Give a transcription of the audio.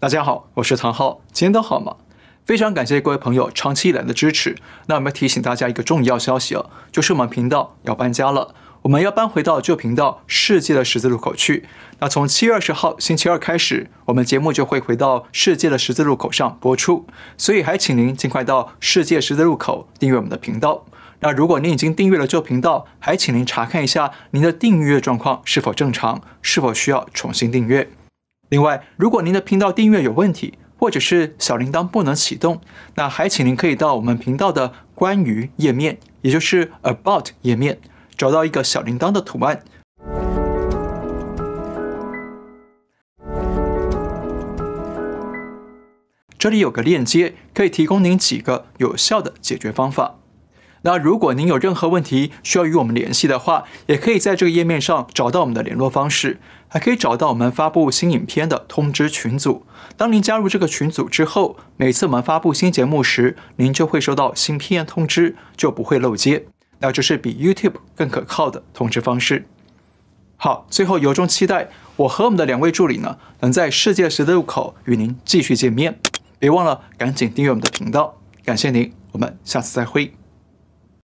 大家好，我是唐浩，今天都好吗？非常感谢各位朋友长期以来的支持。那我们要提醒大家一个重要消息哦，就是我们频道要搬家了，我们要搬回到旧频道《世界的十字路口》去。那从七月二十号星期二开始，我们节目就会回到《世界的十字路口》上播出。所以还请您尽快到《世界十字路口》订阅我们的频道。那如果您已经订阅了旧频道，还请您查看一下您的订阅状况是否正常，是否需要重新订阅。另外，如果您的频道订阅有问题，或者是小铃铛不能启动，那还请您可以到我们频道的关于页面，也就是 About 页面，找到一个小铃铛的图案。这里有个链接，可以提供您几个有效的解决方法。那如果您有任何问题需要与我们联系的话，也可以在这个页面上找到我们的联络方式，还可以找到我们发布新影片的通知群组。当您加入这个群组之后，每次我们发布新节目时，您就会收到新片通知，就不会漏接。那这是比 YouTube 更可靠的通知方式。好，最后由衷期待我和我们的两位助理呢，能在世界十字路口与您继续见面。别忘了赶紧订阅我们的频道，感谢您，我们下次再会。